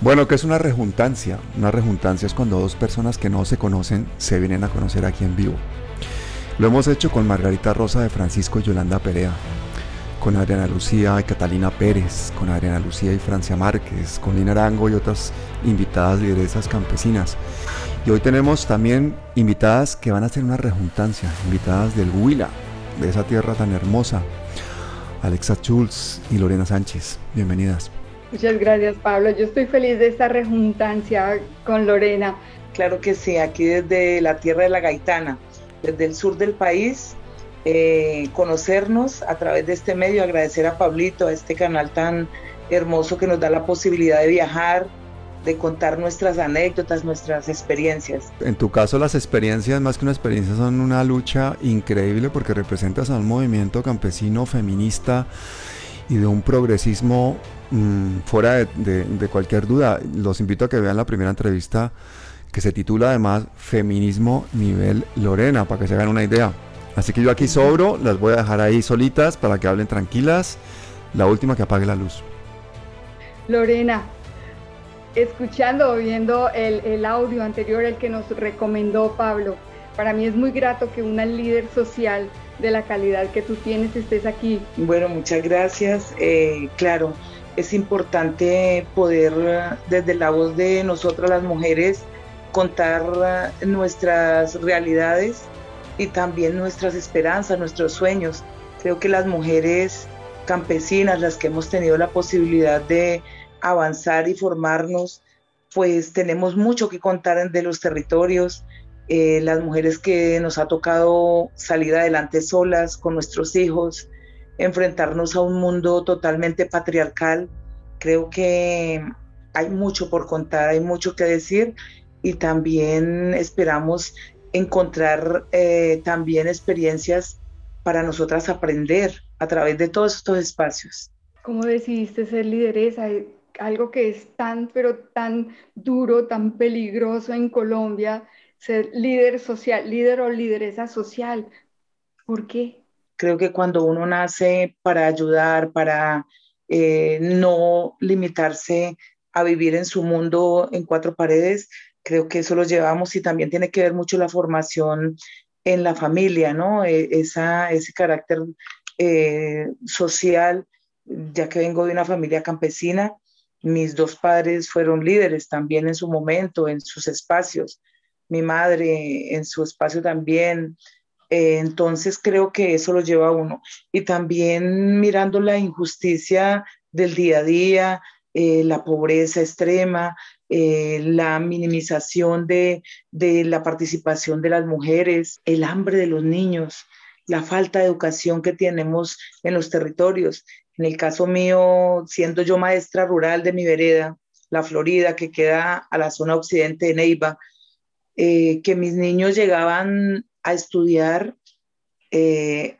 Bueno, ¿qué es una rejuntancia? Una rejuntancia es cuando dos personas que no se conocen se vienen a conocer aquí en vivo. Lo hemos hecho con Margarita Rosa de Francisco y Yolanda Perea, con Adriana Lucía y Catalina Pérez, con Adriana Lucía y Francia Márquez, con Lina Arango y otras invitadas lideresas campesinas. Y hoy tenemos también invitadas que van a hacer una rejuntancia, invitadas del Huila, de esa tierra tan hermosa. Alexa Schulz y Lorena Sánchez, bienvenidas. Muchas gracias, Pablo. Yo estoy feliz de esta rejuntancia con Lorena. Claro que sí, aquí desde la tierra de la Gaitana, desde el sur del país, eh, conocernos a través de este medio, agradecer a Pablito, a este canal tan hermoso que nos da la posibilidad de viajar, de contar nuestras anécdotas, nuestras experiencias. En tu caso las experiencias, más que una experiencia, son una lucha increíble porque representas a un movimiento campesino feminista y de un progresismo mm, fuera de, cualquier duda. Los invito a que vean la primera entrevista que se titula además Feminismo nivel Lorena, para que se hagan una idea. Así que yo aquí sobro, las voy a dejar ahí solitas para que hablen tranquilas. La última que apague la luz. Lorena, escuchando o viendo el, el audio anterior, el que nos recomendó Pablo, para mí es muy grato que una líder social de la calidad que tú tienes estés aquí. Bueno, muchas gracias. Eh, claro, es importante poder desde la voz de nosotras las mujeres contar nuestras realidades y también nuestras esperanzas, nuestros sueños. Creo que las mujeres campesinas, las que hemos tenido la posibilidad de avanzar y formarnos, pues tenemos mucho que contar de los territorios, eh, las mujeres que nos ha tocado salir adelante solas con nuestros hijos, enfrentarnos a un mundo totalmente patriarcal. Creo que hay mucho por contar, hay mucho que decir y también esperamos encontrar eh, también experiencias para nosotras aprender a través de todos estos espacios. ¿Cómo decidiste ser lideresa? Algo que es tan, pero tan duro, tan peligroso en Colombia, ser líder social, líder o lideresa social. ¿Por qué? Creo que cuando uno nace para ayudar, para eh, no limitarse a vivir en su mundo en cuatro paredes, creo que eso lo llevamos y también tiene que ver mucho la formación en la familia, ¿no? E, esa, ese carácter eh, social, ya que vengo de una familia campesina, mis dos padres fueron líderes también en su momento, en sus espacios mi madre en su espacio también. Eh, entonces creo que eso lo lleva a uno. Y también mirando la injusticia del día a día, eh, la pobreza extrema, eh, la minimización de, de la participación de las mujeres, el hambre de los niños, la falta de educación que tenemos en los territorios. En el caso mío, siendo yo maestra rural de mi vereda, la Florida, que queda a la zona occidente de Neiva, que mis niños llegaban a estudiar eh,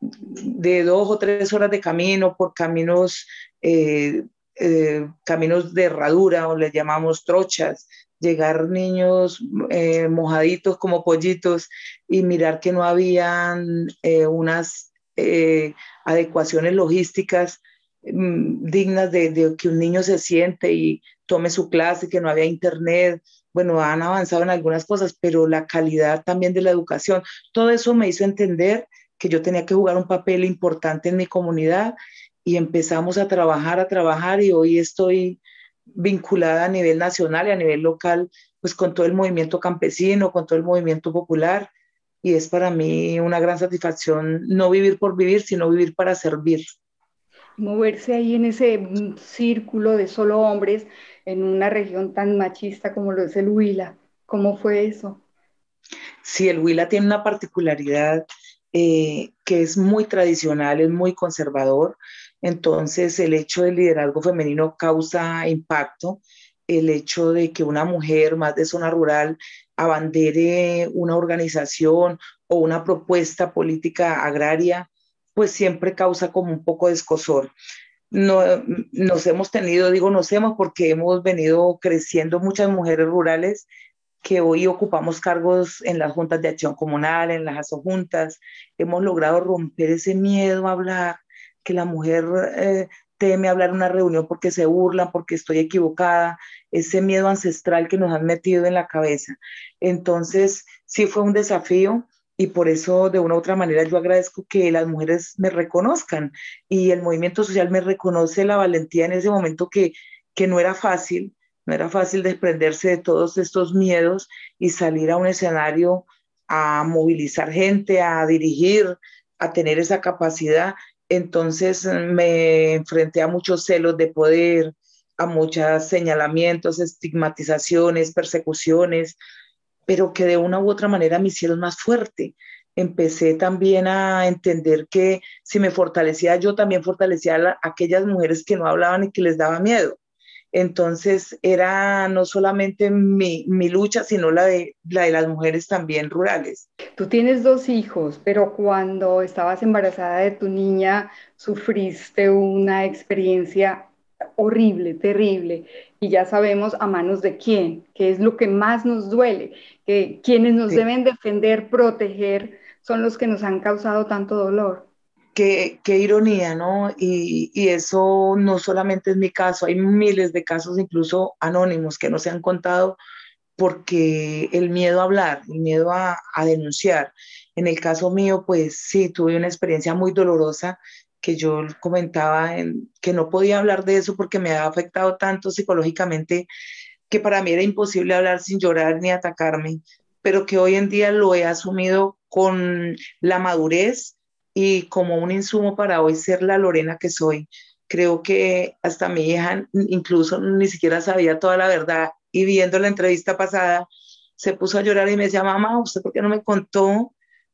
de dos o tres horas de camino por caminos, eh, caminos de herradura o le llamamos trochas, llegar niños mojaditos como pollitos y mirar que no habían unas adecuaciones logísticas mm, dignas de, que un niño se siente y tome su clase, que no había internet, bueno, han avanzado en algunas cosas, pero la calidad también de la educación, todo eso me hizo entender que yo tenía que jugar un papel importante en mi comunidad y empezamos a trabajar, a trabajar y hoy estoy vinculada a nivel nacional y a nivel local, pues con todo el movimiento campesino, con todo el movimiento popular y es para mí una gran satisfacción no vivir por vivir, sino vivir para servir. Moverse ahí en ese círculo de solo hombres en una región tan machista como lo es el Huila. ¿Cómo fue eso? Sí, el Huila tiene una particularidad eh, que es muy tradicional, es muy conservador. Entonces, el hecho del liderazgo femenino causa impacto. El hecho de que una mujer más de zona rural abandere una organización o una propuesta política agraria, pues siempre causa como un poco de escosor no, nos hemos tenido, digo nos hemos porque hemos venido creciendo muchas mujeres rurales que hoy ocupamos cargos en las juntas de acción comunal, en las juntas, hemos logrado romper ese miedo a hablar, que la mujer eh, teme hablar en una reunión porque se burla, porque estoy equivocada, ese miedo ancestral que nos han metido en la cabeza. Entonces, sí fue un desafío y por eso de una u otra manera yo agradezco que las mujeres me reconozcan y el movimiento social me reconoce la valentía en ese momento que, que no era fácil, no era fácil desprenderse de todos estos miedos y salir a un escenario a movilizar gente, a dirigir, a tener esa capacidad. Entonces me enfrenté a muchos celos de poder, a muchos señalamientos, estigmatizaciones, persecuciones, pero que de una u otra manera me hicieron más fuerte. Empecé también a entender que si me fortalecía yo, también fortalecía a, aquellas mujeres que no hablaban y que les daba miedo. Entonces era no solamente mi, mi, lucha, sino la de, la de las mujeres también rurales. Tú tienes dos hijos, pero cuando estabas embarazada de tu niña, sufriste una experiencia horrible, terrible, y ya sabemos a manos de quién, que es lo que más nos duele, que quienes nos deben defender, proteger, son los que nos han causado tanto dolor. Qué, qué ironía, ¿no? Y, y, eso no solamente es mi caso, hay miles de casos incluso anónimos que no se han contado porque el miedo a hablar, el miedo a, a denunciar. En el caso mío, pues sí, tuve una experiencia muy dolorosa que yo comentaba en, que no podía hablar de eso porque me había afectado tanto psicológicamente que para mí era imposible hablar sin llorar ni atacarme, pero que hoy en día lo he asumido con la madurez y como un insumo para hoy ser la Lorena que soy. Creo que hasta mi hija incluso ni siquiera sabía toda la verdad y viendo la entrevista pasada se puso a llorar y me decía, mamá, ¿usted por qué no me contó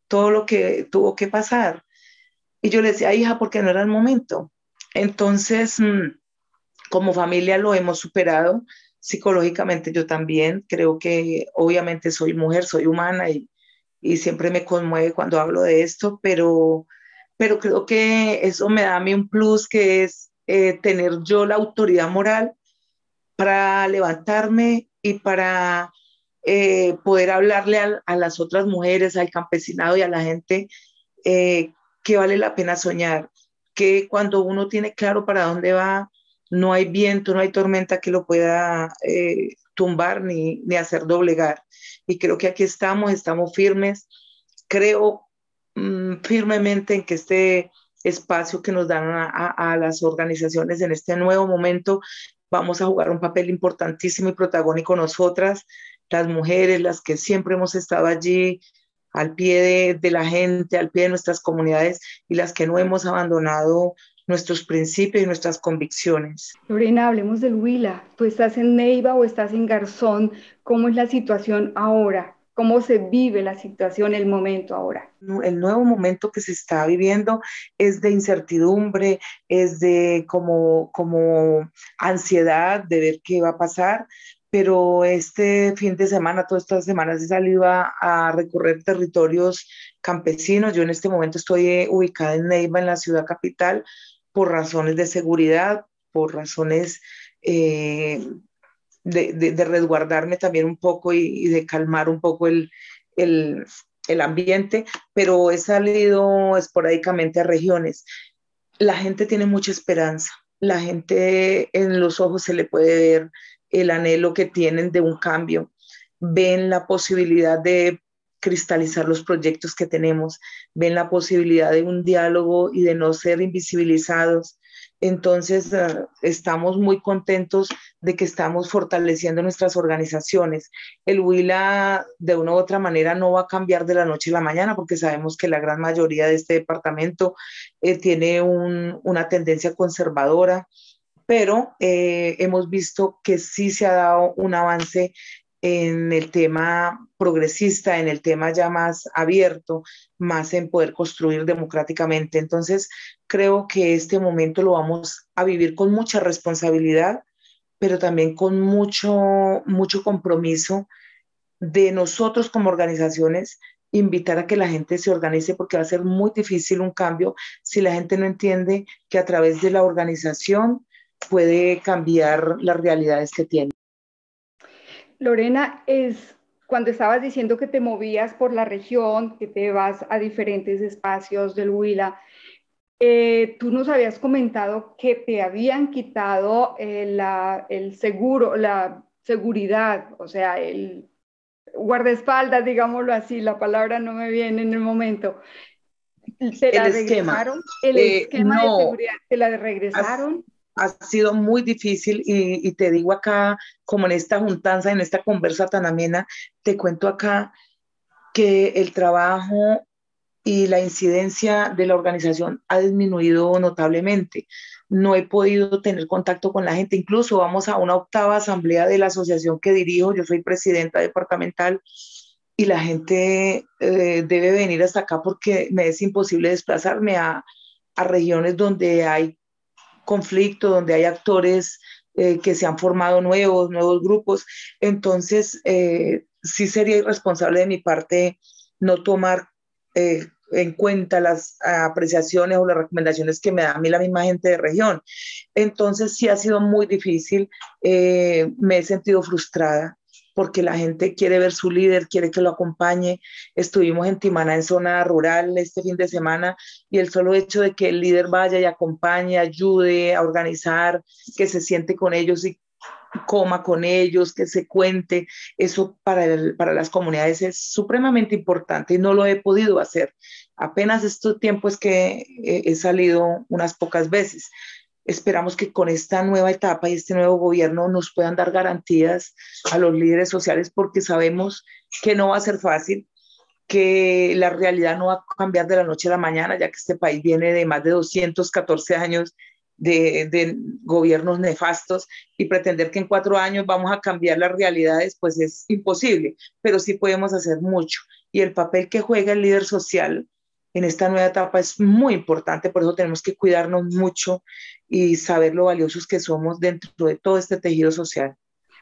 todo lo que tuvo que pasar? Y yo le decía, hija, porque no era el momento. Entonces, mm, como familia lo hemos superado psicológicamente yo también. Creo que obviamente soy mujer, soy humana y, y siempre me conmueve cuando hablo de esto, pero, pero creo que eso me da a mí un plus que es eh, tener yo la autoridad moral para levantarme y para eh, poder hablarle a, las otras mujeres, al campesinado y a la gente eh, que vale la pena soñar, que cuando uno tiene claro para dónde va, no hay viento, no hay tormenta que lo pueda eh, tumbar ni, ni, hacer doblegar. Y creo que aquí estamos, estamos firmes. Creo mm, firmemente en que este espacio que nos dan a, a, las organizaciones en este nuevo momento vamos a jugar un papel importantísimo y protagónico nosotras, las mujeres, las que siempre hemos estado allí al pie de, la gente, al pie de nuestras comunidades y las que no hemos abandonado nuestros principios y nuestras convicciones. Lorena, hablemos del Huila. Tú estás en Neiva o estás en Garzón. ¿Cómo es la situación ahora? ¿Cómo se vive la situación, el momento ahora? El nuevo momento que se está viviendo es de incertidumbre, es de como, como ansiedad de ver qué va a pasar, pero este fin de semana, todas estas semanas he salido a, recorrer territorios campesinos. Yo en este momento estoy eh, ubicada en Neiva, en la ciudad capital, por razones de seguridad, por razones eh, de, resguardarme también un poco y, de calmar un poco el, el, el ambiente, pero he salido esporádicamente a regiones. La gente tiene mucha esperanza, la gente en los ojos se le puede ver el anhelo que tienen de un cambio, ven la posibilidad de cristalizar los proyectos que tenemos, ven la posibilidad de un diálogo y de no ser invisibilizados. Entonces, uh, estamos muy contentos de que estamos fortaleciendo nuestras organizaciones. El Huila, de una u otra manera, no va a cambiar de la noche a la mañana, porque sabemos que la gran mayoría de este departamento eh, tiene un, una tendencia conservadora pero eh, hemos visto que sí se ha dado un avance en el tema progresista, en el tema ya más abierto, más en poder construir democráticamente. Entonces, creo que este momento lo vamos a vivir con mucha responsabilidad, pero también con mucho, mucho compromiso de nosotros como organizaciones invitar a que la gente se organice porque va a ser muy difícil un cambio si la gente no entiende que a través de la organización puede cambiar las realidades que tiene. Lorena, es cuando estabas diciendo que te movías por la región, que te vas a diferentes espacios del Huila, eh, tú nos habías comentado que te habían quitado eh, el seguro, la seguridad, o sea, el guardaespaldas, digámoslo así, la palabra no me viene en el momento. ¿Te la regresaron? ¿El eh, esquema de seguridad te la regresaron? Ha, sido muy difícil y, y, te digo acá, como en esta juntanza, en esta conversa tan amena, te cuento acá que el trabajo y la incidencia de la organización ha disminuido notablemente. No he podido tener contacto con la gente, incluso vamos a una octava asamblea de la asociación que dirijo, yo soy presidenta departamental y la gente eh, debe venir hasta acá porque me es imposible desplazarme a, regiones donde hay conflicto, donde hay actores eh, que se han formado nuevos, nuevos grupos. Entonces, eh, sí sería irresponsable de mi parte no tomar eh, en cuenta las apreciaciones o las recomendaciones que me da a mí la misma gente de región. Entonces sí ha sido muy difícil, eh, me he sentido frustrada porque la gente quiere ver su líder, quiere que lo acompañe. Estuvimos en Timana, en zona rural, este fin de semana, y el solo hecho de que el líder vaya y acompañe, ayude a organizar, que se siente con ellos y coma con ellos, que se cuente. Eso para, para las comunidades es supremamente importante y no lo he podido hacer. Apenas este tiempo es que he salido unas pocas veces. Esperamos que con esta nueva etapa y este nuevo gobierno nos puedan dar garantías a los líderes sociales porque sabemos que no va a ser fácil, que la realidad no va a cambiar de la noche a la mañana, ya que este país viene de más de 214 años de, gobiernos nefastos y pretender que en cuatro años vamos a cambiar las realidades, pues es imposible, pero sí podemos hacer mucho. Y el papel que juega el líder social en esta nueva etapa es muy importante, por eso tenemos que cuidarnos mucho y saber lo valiosos que somos dentro de todo este tejido social.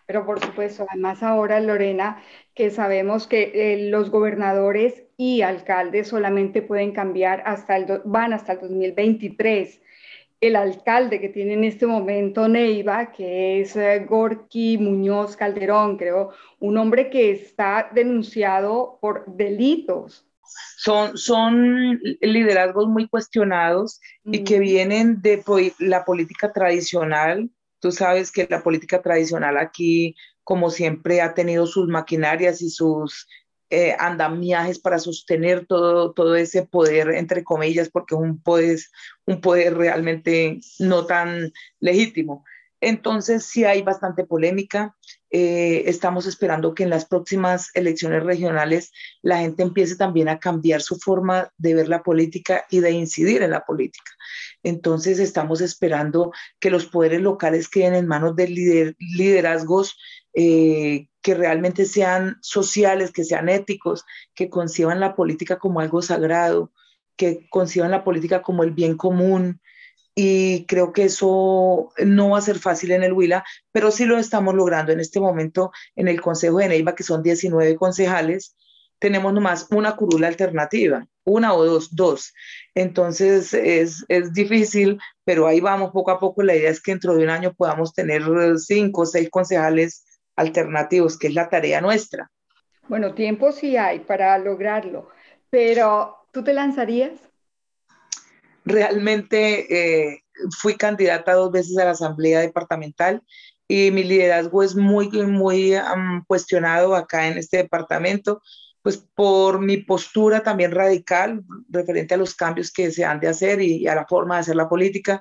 Pero por supuesto, además ahora, Lorena, que sabemos que eh, los gobernadores y alcaldes solamente pueden cambiar hasta el, van hasta el 2023 el alcalde que tiene en este momento Neiva, que es eh, Muñoz Calderón, creo, un hombre que está denunciado por delitos. Son, son liderazgos muy cuestionados y que vienen de la política tradicional. Tú sabes que la política tradicional aquí, como siempre, ha tenido sus maquinarias y sus eh, andamiajes para sostener todo, todo ese poder, entre comillas, porque es un poder, un poder realmente no tan legítimo. Entonces, sí hay bastante polémica. Eh, estamos esperando que en las próximas elecciones regionales la gente empiece también a cambiar su forma de ver la política y de incidir en la política. Entonces, estamos esperando que los poderes locales queden en manos de liderazgos eh, que realmente sean sociales, que sean éticos, que conciban la política como algo sagrado, que conciban la política como el bien común. Y creo que eso no va a ser fácil en el Huila, pero sí lo estamos logrando en este momento en el Consejo de Neiva, que son 19 concejales. Tenemos nomás una curula alternativa, una o dos, dos. Entonces es, es difícil, pero ahí vamos poco a poco. La idea es que dentro de un año podamos tener cinco o seis concejales alternativos, que es la tarea nuestra. Bueno, tiempo sí hay para lograrlo, pero ¿tú te lanzarías? Realmente eh, fui candidata dos veces a la Asamblea Departamental y mi liderazgo es muy, muy cuestionado acá en este departamento, pues por mi postura también radical referente a los cambios que se han de hacer y, a la forma de hacer la política.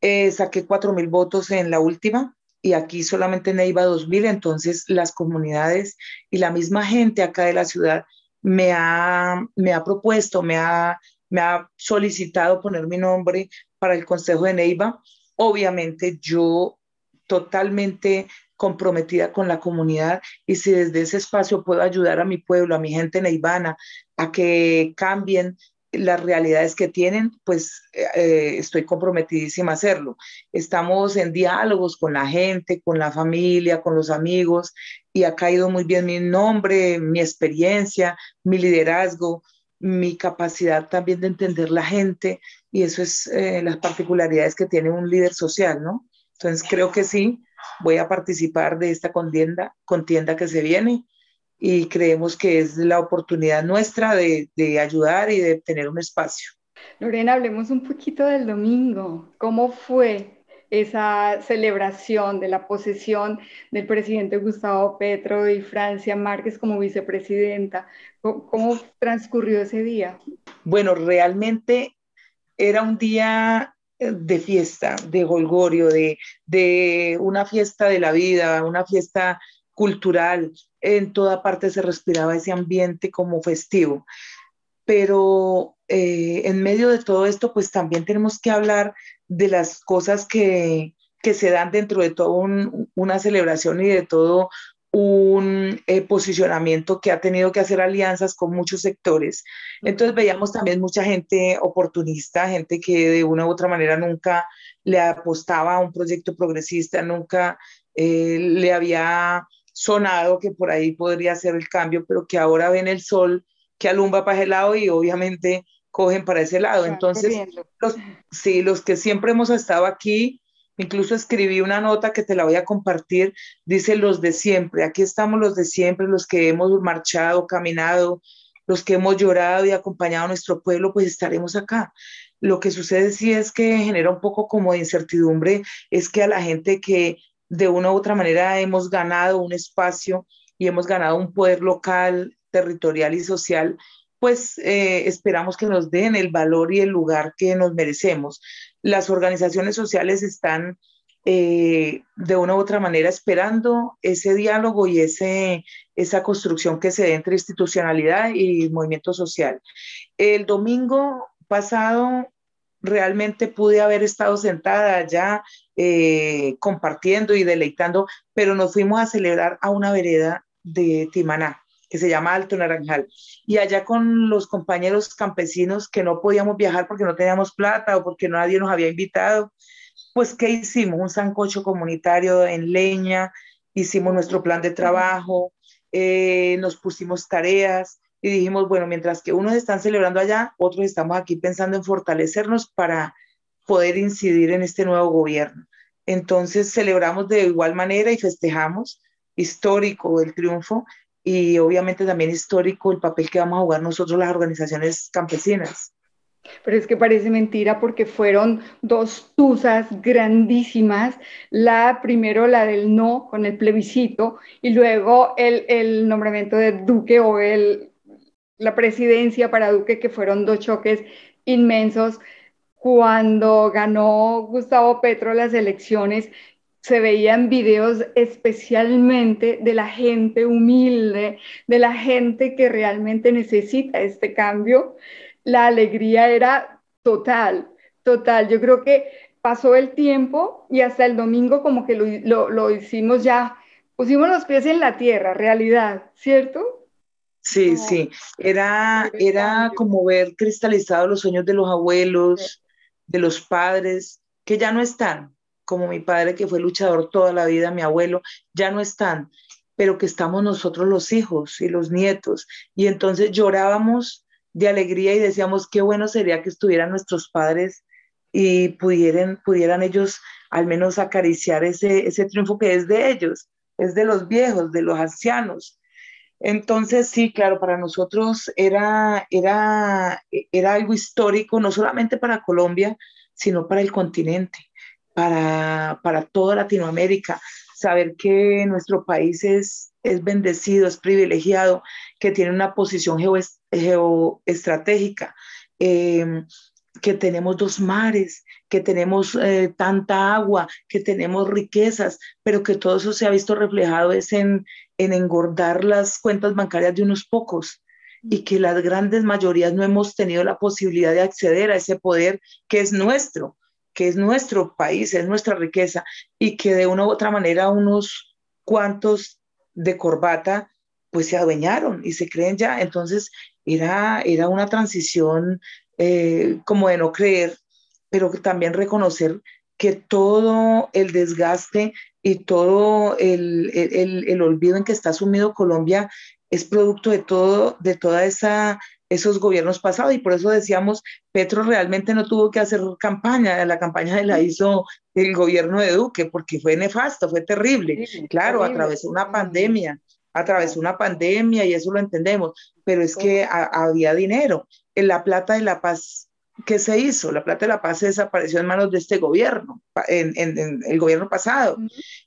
Eh, saqué cuatro mil votos en la última, y aquí solamente Neiva 2000, entonces las comunidades y la misma gente acá de la ciudad me ha, me ha propuesto, me ha, me ha solicitado poner mi nombre para el Consejo de Neiva. Obviamente yo totalmente comprometida con la comunidad y si desde ese espacio puedo ayudar a mi pueblo, a mi gente neivana, a que cambien las realidades que tienen, pues eh, estoy comprometidísima a hacerlo. Estamos en diálogos con la gente, con la familia, con los amigos, y ha caído muy bien mi nombre, mi experiencia, mi liderazgo, mi capacidad también de entender la gente, y eso es eh, las particularidades que tiene un líder social, ¿no? Entonces creo que sí, voy a participar de esta contienda, contienda que se viene y creemos que es la oportunidad nuestra de, ayudar y de tener un espacio. Lorena, hablemos un poquito del domingo. ¿Cómo fue esa celebración de la posesión del presidente Gustavo Petro y Francia Márquez como vicepresidenta? ¿Cómo, transcurrió ese día? Bueno, realmente era un día eh, de fiesta, de golgorio, de, de una fiesta de la vida, una fiesta cultural. En toda parte se respiraba ese ambiente como festivo. Pero eh, en medio de todo esto, pues también tenemos que hablar de las cosas que, se dan dentro de toda una celebración y de todo un eh, posicionamiento que ha tenido que hacer alianzas con muchos sectores. Entonces veíamos también mucha gente oportunista, gente que de una u otra manera nunca le apostaba a un proyecto progresista, nunca eh, le había sonado que por ahí podría ser el cambio, pero que ahora ven el sol que alumbra para ese lado y obviamente cogen para ese lado. Entonces, los, sí, los que siempre hemos estado aquí, incluso escribí una nota que te la voy a compartir, dice los de siempre, aquí estamos los de siempre, los que hemos marchado, caminado, los que hemos llorado y acompañado a nuestro pueblo, pues estaremos acá. Lo que sucede sí es que genera un poco como de incertidumbre, es que a la gente que de una u otra manera hemos ganado un espacio y hemos ganado un poder local, territorial y social, pues eh, esperamos que nos den el valor y el lugar que nos merecemos. Las organizaciones sociales están eh, de una u otra manera esperando ese diálogo y ese, esa construcción que se dé entre institucionalidad y movimiento social. El domingo pasado realmente pude haber estado sentada allá eh, compartiendo y deleitando, pero nos fuimos a celebrar a una vereda de Timaná que se llama Alto Naranjal. Y allá con los compañeros campesinos que no podíamos viajar porque no teníamos plata o porque nadie nos había invitado, pues ¿qué hicimos? Un sancocho comunitario en leña, hicimos nuestro plan de trabajo, eh, nos pusimos tareas y dijimos, bueno, mientras que unos están celebrando allá, otros estamos aquí pensando en fortalecernos para poder incidir en este nuevo gobierno. Entonces celebramos de igual manera y festejamos histórico el triunfo y obviamente también histórico el papel que vamos a jugar nosotros las organizaciones campesinas. Pero es que parece mentira porque fueron dos tusas grandísimas, la primero la del no con el plebiscito y luego el, el nombramiento de Duque o el, la presidencia para Duque, que fueron dos choques inmensos. Cuando ganó Gustavo Petro las elecciones, se veían videos especialmente de la gente humilde, de la gente que realmente necesita este cambio. La alegría era total, total. Yo creo que pasó el tiempo y hasta el domingo como que lo, hicimos ya, pusimos los pies en la tierra, realidad, ¿cierto? Sí, sí, era, era como ver cristalizados los sueños de los abuelos, de los padres, que ya no están, como mi padre que fue luchador toda la vida, mi abuelo, ya no están, pero que estamos nosotros los hijos y los nietos. Y entonces llorábamos de alegría y decíamos, qué bueno sería que estuvieran nuestros padres y pudieran, pudieran ellos al menos acariciar ese, ese triunfo que es de ellos, es de los viejos, de los ancianos. Entonces, sí, claro, para nosotros era, era, era algo histórico, no solamente para Colombia, sino para el continente para, toda Latinoamérica, saber que nuestro país es, es bendecido, es privilegiado, que tiene una posición geoestratégica, em, que tenemos dos mares, que tenemos eh, tanta agua, que tenemos riquezas, pero que todo eso se ha visto reflejado es en, en engordar las cuentas bancarias de unos pocos y que las grandes mayorías no hemos tenido la posibilidad de acceder a ese poder que es nuestro que es nuestro país, es nuestra riqueza, y que de una u otra manera unos cuantos de corbata pues se adueñaron y se creen ya. Entonces era, era una transición eh, como de no creer, pero también reconocer que todo el desgaste y todo el, el, el, olvido en que está sumido Colombia es producto de todo, de toda esa esos gobiernos pasados y por eso decíamos, Petro realmente no tuvo que hacer campaña, la campaña la hizo el gobierno de Duque porque fue nefasto, fue terrible. claro, atravesó una pandemia, atravesó una pandemia y eso lo entendemos, pero es que había dinero. En la plata de la paz ¿qué se hizo? La plata de la paz desapareció en manos de este gobierno, en, el gobierno pasado.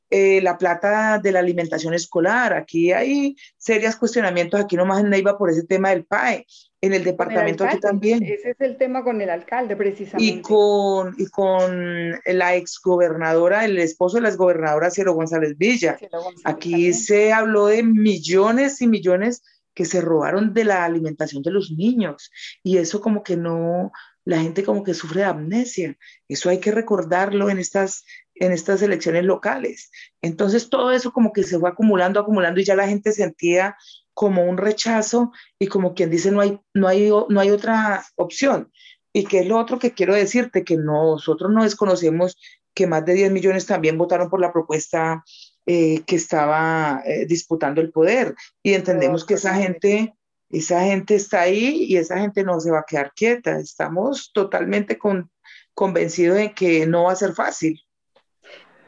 Eh, la plata de la alimentación escolar, aquí hay serios cuestionamientos, aquí nomás en Neiva por ese tema del PAE, en el departamento aquí también. Ese es el tema con el alcalde, precisamente. Y con, y con la exgobernadora, el esposo de la exgobernadora Cielo González Villa. aquí se habló de millones y millones que se robaron de la alimentación de los niños y eso como que no, la gente como que sufre de amnesia. Eso hay que recordarlo en estas, en estas elecciones locales. Entonces todo eso como que se fue acumulando, acumulando y ya la gente sentía como un rechazo y como quien dice no hay, no hay, no hay otra opción. Y que es lo otro que quiero decirte, que nosotros no desconocemos que más de 10 millones también votaron por la propuesta eh, que estaba eh, disputando el poder. Y entendemos que esa gente esa gente está ahí y esa gente no se va a quedar quieta. Estamos totalmente convencidos de que no va a ser fácil.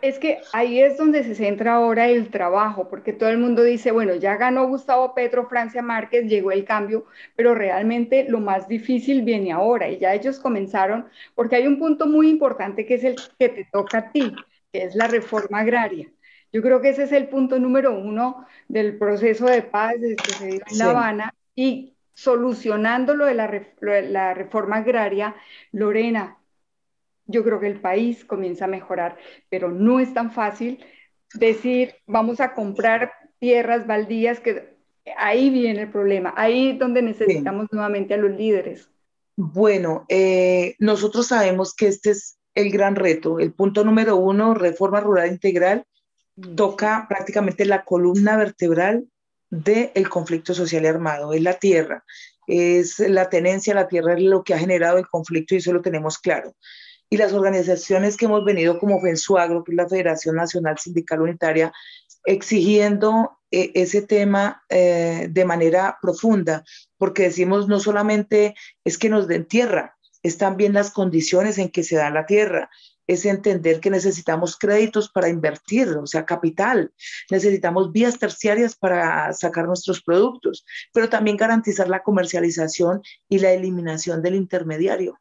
Es que ahí es donde se centra ahora el trabajo, porque todo el mundo dice, bueno, ya ganó Gustavo Petro, Francia Márquez, llegó el cambio, pero realmente lo más difícil viene ahora y ya ellos comenzaron, porque hay un punto muy importante que es el que te toca a ti, que es la reforma agraria. Yo creo que ese es el punto número uno del proceso de paz que se dio en La Habana y solucionando lo de la, reforma agraria, Lorena, yo creo que el país comienza a mejorar, pero no es tan fácil decir vamos a comprar tierras baldías, que ahí viene el problema, ahí es donde necesitamos nuevamente a los líderes. Bueno, eh, nosotros sabemos que este es el gran reto. El punto número uno, reforma rural integral, mm. toca prácticamente la columna vertebral del conflicto social armado, es la tierra, es la tenencia a la tierra, es lo que ha generado el conflicto y eso lo tenemos claro. Y las organizaciones que hemos venido como FENSUAGRO, que es la Federación Nacional Sindical Unitaria, exigiendo eh, ese tema eh, de manera profunda, porque decimos no solamente es que nos den tierra, es también las condiciones en que se da la tierra, es entender que necesitamos créditos para invertir, o sea, capital. Necesitamos vías terciarias para sacar nuestros productos, pero también garantizar la comercialización y la eliminación del intermediario.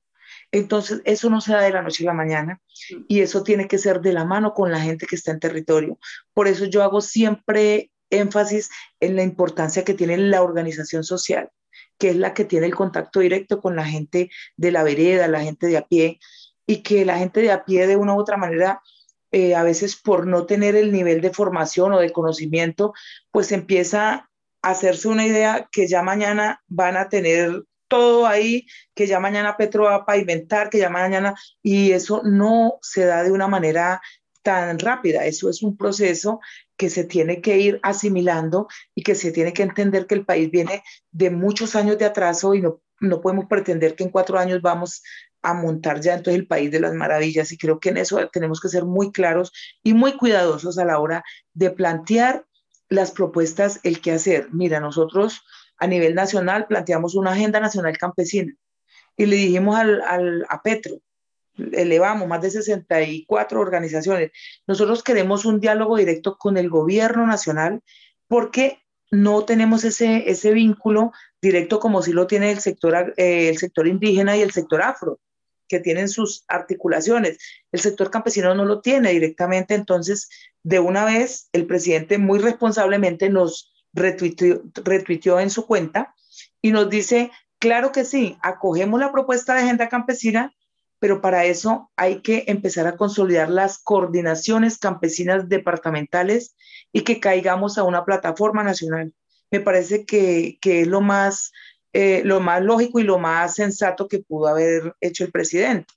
Entonces, eso no se da de la noche a la mañana y eso tiene que ser de la mano con la gente que está en territorio. Por eso yo hago siempre énfasis en la importancia que tiene la organización social, que es la que tiene el contacto directo con la gente de la vereda, la gente de a pie, y que la gente de a pie de una u otra manera, eh, a veces por no tener el nivel de formación o de conocimiento, pues empieza a hacerse una idea que ya mañana van a tener todo ahí, que ya mañana Petro va a pavimentar, que ya mañana, y eso no se da de una manera tan rápida, eso es un proceso que se tiene que ir asimilando y que se tiene que entender que el país viene de muchos años de atraso y no, no podemos pretender que en cuatro años vamos a montar ya entonces el país de las maravillas y creo que en eso tenemos que ser muy claros y muy cuidadosos a la hora de plantear las propuestas, el qué hacer. Mira, nosotros a nivel nacional planteamos una agenda nacional campesina y le dijimos al, a Petro, elevamos más de 64 organizaciones, nosotros queremos un diálogo directo con el gobierno nacional porque no tenemos ese, ese vínculo directo como si lo tiene el sector, eh, el sector indígena y el sector afro que tienen sus articulaciones. El sector campesino no lo tiene directamente, entonces de una vez el presidente muy responsablemente nos retuiteó, en su cuenta y nos dice, claro que sí, acogemos la propuesta de agenda campesina, pero para eso hay que empezar a consolidar las coordinaciones campesinas departamentales y que caigamos a una plataforma nacional. Me parece que, que es lo más eh, lo más lógico y lo más sensato que pudo haber hecho el presidente.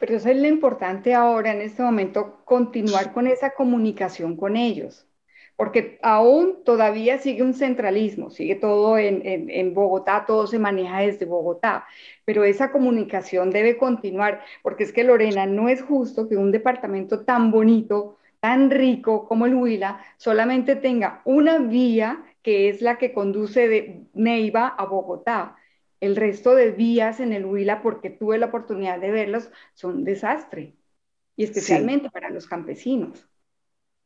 Pero eso es lo importante ahora, en este momento, continuar con esa comunicación con ellos, porque aún todavía sigue un centralismo, sigue todo en, en, Bogotá, todo se maneja desde Bogotá, pero esa comunicación debe continuar, porque es que Lorena, no es justo que un departamento tan bonito, tan rico como el Huila, solamente tenga una vía que es la que conduce de Neiva a Bogotá. El resto de vías en el Huila, porque tuve la oportunidad de verlos, son un desastre, y especialmente para los campesinos.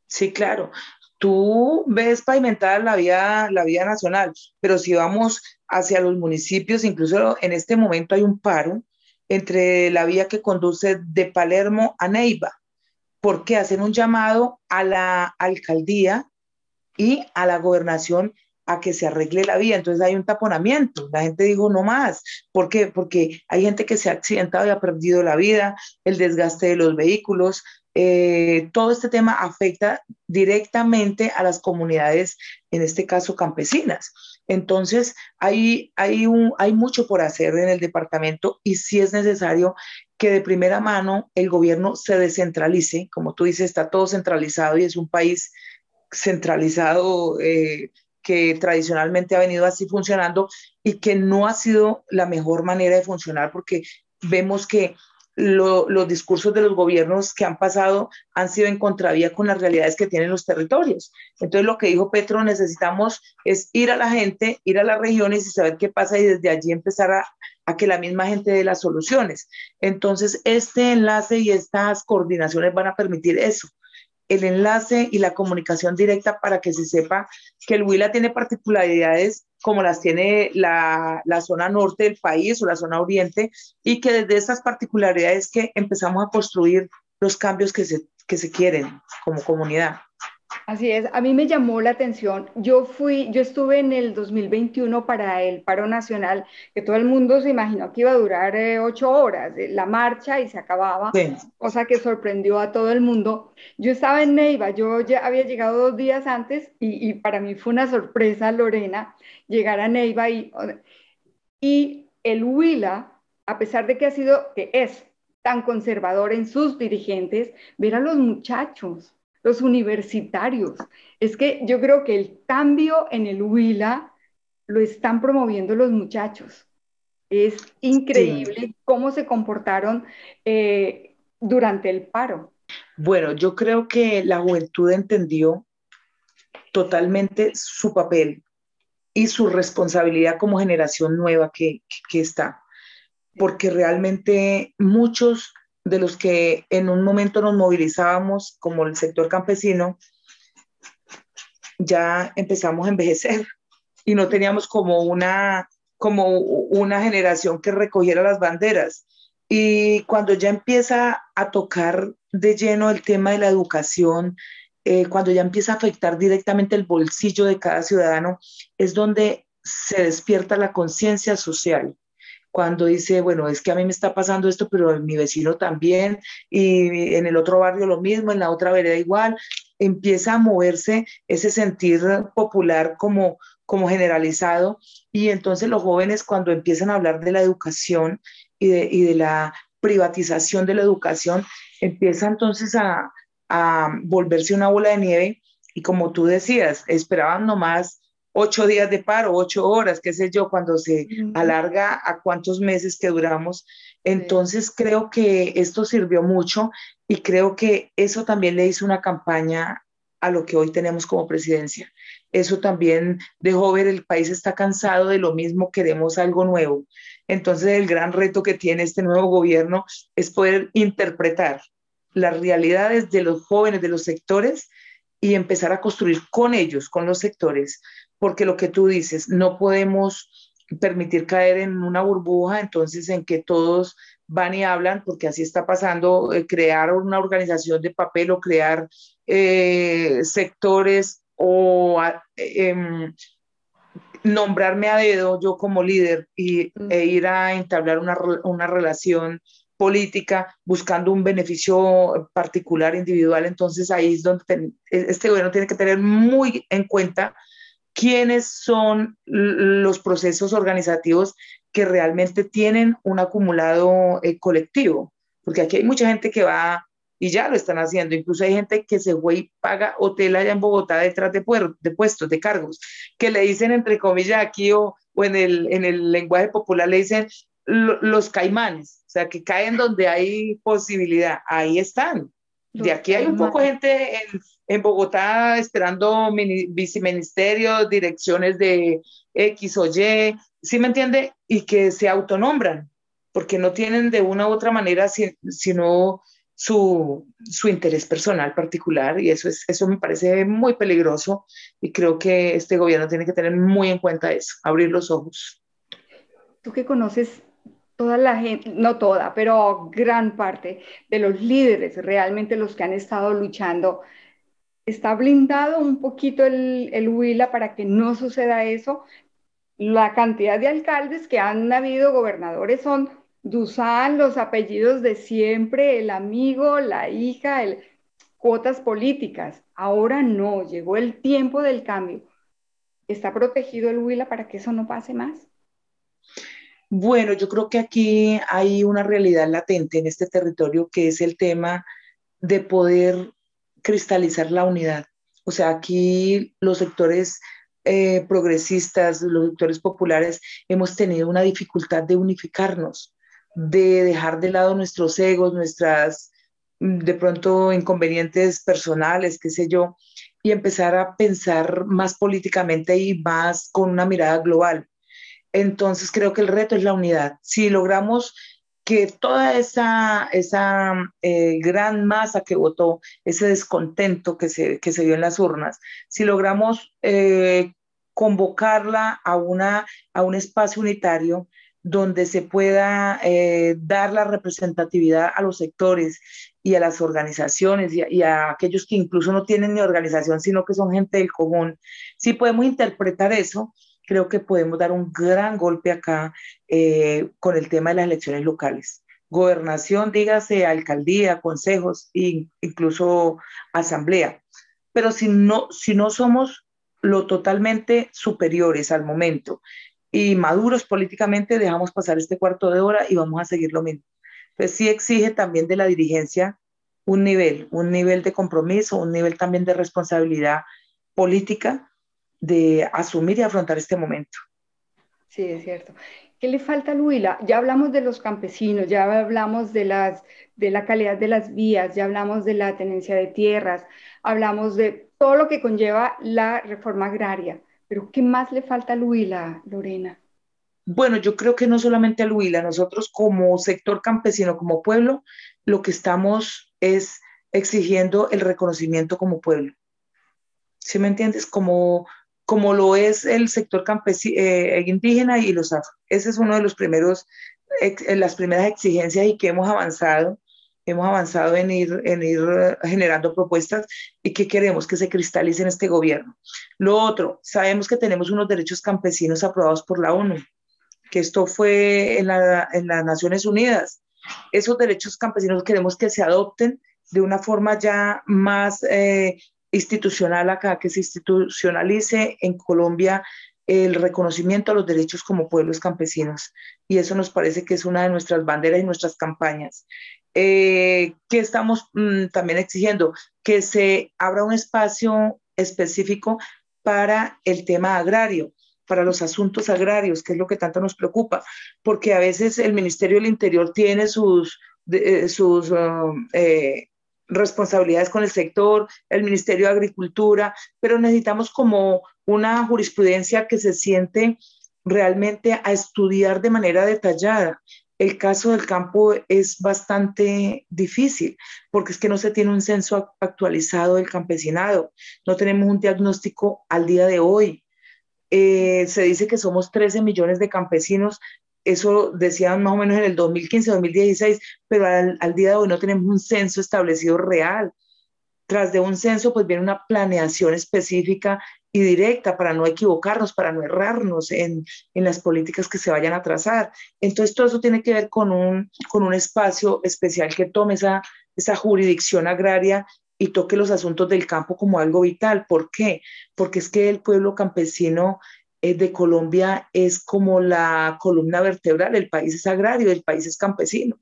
Sí, claro. Tú ves pavimentada la vía, la vía nacional, pero si vamos hacia los municipios, incluso en este momento hay un paro entre la vía que conduce de Palermo a Neiva, porque hacen un llamado a la alcaldía y a la gobernación a que se arregle la vía. Entonces hay un taponamiento. La gente dijo, no más. ¿Por qué? Porque hay gente que se ha accidentado y ha perdido la vida, el desgaste de los vehículos. Eh, todo este tema afecta directamente a las comunidades, en este caso campesinas. Entonces, hay, hay, un, hay mucho por hacer en el departamento y sí es necesario que de primera mano el gobierno se descentralice. Como tú dices, está todo centralizado y es un país centralizado eh, que tradicionalmente ha venido así funcionando y que no ha sido la mejor manera de funcionar porque vemos que los discursos de los gobiernos que han pasado han sido en contravía con las realidades que tienen los territorios. Entonces lo que dijo Petro, necesitamos es ir a la gente, ir a las regiones y saber qué pasa y desde allí empezar a, a que la misma gente dé las soluciones. Entonces este enlace y estas coordinaciones van a permitir eso, el enlace y la comunicación directa para que se sepa que el Huila tiene particularidades como las tiene la, la, zona norte del país o la zona oriente y que desde estas particularidades que empezamos a construir los cambios que se, que se quieren como comunidad. Así es, a mí me llamó la atención. Yo fui, yo estuve en el 2021 para el paro nacional, que todo el mundo se imaginó que iba a durar eh, ocho horas, eh, la marcha y se acababa, cosa que sorprendió a todo el mundo. Yo estaba en Neiva, yo ya había llegado dos días antes y, y para mí fue una sorpresa, Lorena, llegar a Neiva y, y el Huila, a pesar de que ha sido, que es tan conservador en sus dirigentes, ver a los muchachos los universitarios. Es que yo creo que el cambio en el Huila lo están promoviendo los muchachos. Es increíble cómo se comportaron eh, durante el paro. Bueno, yo creo que la juventud entendió totalmente su papel y su responsabilidad como generación nueva que, que está, porque realmente muchos de los que en un momento nos movilizábamos como el sector campesino, ya empezamos a envejecer y no teníamos como una, como una generación que recogiera las banderas. Y cuando ya empieza a tocar de lleno el tema de la educación, eh, cuando ya empieza a afectar directamente el bolsillo de cada ciudadano, es donde se despierta la conciencia social cuando dice, bueno, es que a mí me está pasando esto, pero mi vecino también, y en el otro barrio lo mismo, en la otra vereda igual, empieza a moverse ese sentir popular como, como generalizado, y entonces los jóvenes cuando empiezan a hablar de la educación y de, y de la privatización de la educación, empieza entonces a, a volverse una bola de nieve, y como tú decías, esperaban nomás ocho días de paro, ocho horas, qué sé yo, cuando se alarga a cuántos meses que duramos. Entonces creo que esto sirvió mucho y creo que eso también le hizo una campaña a lo que hoy tenemos como presidencia. Eso también dejó ver el país está cansado de lo mismo, queremos algo nuevo. Entonces el gran reto que tiene este nuevo gobierno es poder interpretar las realidades de los jóvenes, de los sectores y empezar a construir con ellos, con los sectores, porque lo que tú dices, no podemos permitir caer en una burbuja, entonces en que todos van y hablan, porque así está pasando, eh, crear una organización de papel o crear eh, sectores o em, nombrarme a dedo yo como líder y, e ir a entablar una, una relación política buscando un beneficio particular, individual, entonces ahí es donde este gobierno tiene que tener muy en cuenta quiénes son los procesos organizativos que realmente tienen un acumulado eh, colectivo, porque aquí hay mucha gente que va y ya lo están haciendo, incluso hay gente que se fue y paga hotel allá en Bogotá detrás de, de puestos, de cargos, que le dicen entre comillas aquí o, en, el, en el lenguaje popular le dicen los caimanes, o sea, que caen donde hay posibilidad, ahí están. De aquí hay un poco gente en, en Bogotá esperando viceministerios, direcciones de X o Y, ¿sí me entiende? Y que se autonombran, porque no tienen de una u otra manera sino su, su, interés personal particular y eso, es, eso me parece muy peligroso y creo que este gobierno tiene que tener muy en cuenta eso, abrir los ojos. Tú que conoces la gente, no toda, pero gran parte de los líderes, realmente los que han estado luchando, está blindado un poquito el, el Huila para que no suceda eso. La cantidad de alcaldes que han habido, gobernadores, son Dusan, los apellidos de siempre, el amigo, la hija, el, cuotas políticas. Ahora no, llegó el tiempo del cambio. ¿Está protegido el Huila para que eso no pase más? Bueno, yo creo que aquí hay una realidad latente en este territorio que es el tema de poder cristalizar la unidad. O sea, aquí los sectores eh, progresistas, los sectores populares, hemos tenido una dificultad de unificarnos, de dejar de lado nuestros egos, nuestras de pronto inconvenientes personales, qué sé yo, y empezar a pensar más políticamente y más con una mirada global. Entonces creo que el reto es la unidad. Si logramos que toda esa, esa eh, gran masa que votó, ese descontento que se, que se vio en las urnas, si logramos eh, convocarla a, una, a un espacio unitario donde se pueda eh, dar la representatividad a los sectores y a las organizaciones y a, aquellos que incluso no tienen ni organización, sino que son gente del común. Si podemos interpretar eso, creo que podemos dar un gran golpe acá eh, con el tema de las elecciones locales. Gobernación, dígase, alcaldía, consejos e incluso asamblea. Pero si no, si no somos lo totalmente superiores al momento y maduros políticamente, dejamos pasar este cuarto de hora y vamos a seguir lo mismo. Entonces sí exige también de la dirigencia un nivel, un nivel de compromiso, un nivel también de responsabilidad política de asumir y afrontar este momento. Sí, es cierto. ¿Qué le falta a Luila? Ya hablamos de los campesinos, ya hablamos de, las, de la calidad de las vías, ya hablamos de la tenencia de tierras, hablamos de todo lo que conlleva la reforma agraria. Pero ¿qué más le falta a Luila, Lorena? Bueno, yo creo que no solamente al Huila, nosotros como sector campesino, como pueblo, lo que estamos es exigiendo el reconocimiento como pueblo. ¿Sí me entiendes? Como, como lo es el sector campesino, eh, indígena y los afro. Ese es uno de los primeros, las primeras exigencias y que hemos avanzado. Hemos avanzado en ir, en ir generando propuestas y que queremos que se cristalice en este gobierno. Lo otro, sabemos que tenemos unos derechos campesinos aprobados por la ONU que esto fue en, las Naciones Unidas. Esos derechos campesinos queremos que se adopten de una forma ya más eh, institucional acá, que se institucionalice en Colombia el reconocimiento a los derechos como pueblos campesinos. Y eso nos parece que es una de nuestras banderas y nuestras campañas. Eh, que estamos mm, también exigiendo? Que se abra un espacio específico para el tema agrario para los asuntos agrarios, que es lo que tanto nos preocupa, porque a veces el Ministerio del Interior tiene sus, eh, sus um, eh, responsabilidades con el sector, el Ministerio de Agricultura, pero necesitamos como una jurisprudencia que se siente realmente a estudiar de manera detallada. El caso del campo es bastante difícil porque es que no se tiene un censo actualizado del campesinado, no tenemos un diagnóstico al día de hoy eh, se dice que somos 13 millones de campesinos, eso decían más o menos en el 2015-2016, pero al, día de hoy no tenemos un censo establecido real. Tras de un censo, pues viene una planeación específica y directa para no equivocarnos, para no errarnos en, en, las políticas que se vayan a trazar. Entonces, todo eso tiene que ver con un, con un espacio especial que tome esa, esa jurisdicción agraria y toque los asuntos del campo como algo vital. ¿Por qué? Porque es que el pueblo campesino de Colombia es como la columna vertebral, el país es agrario, el país es campesino.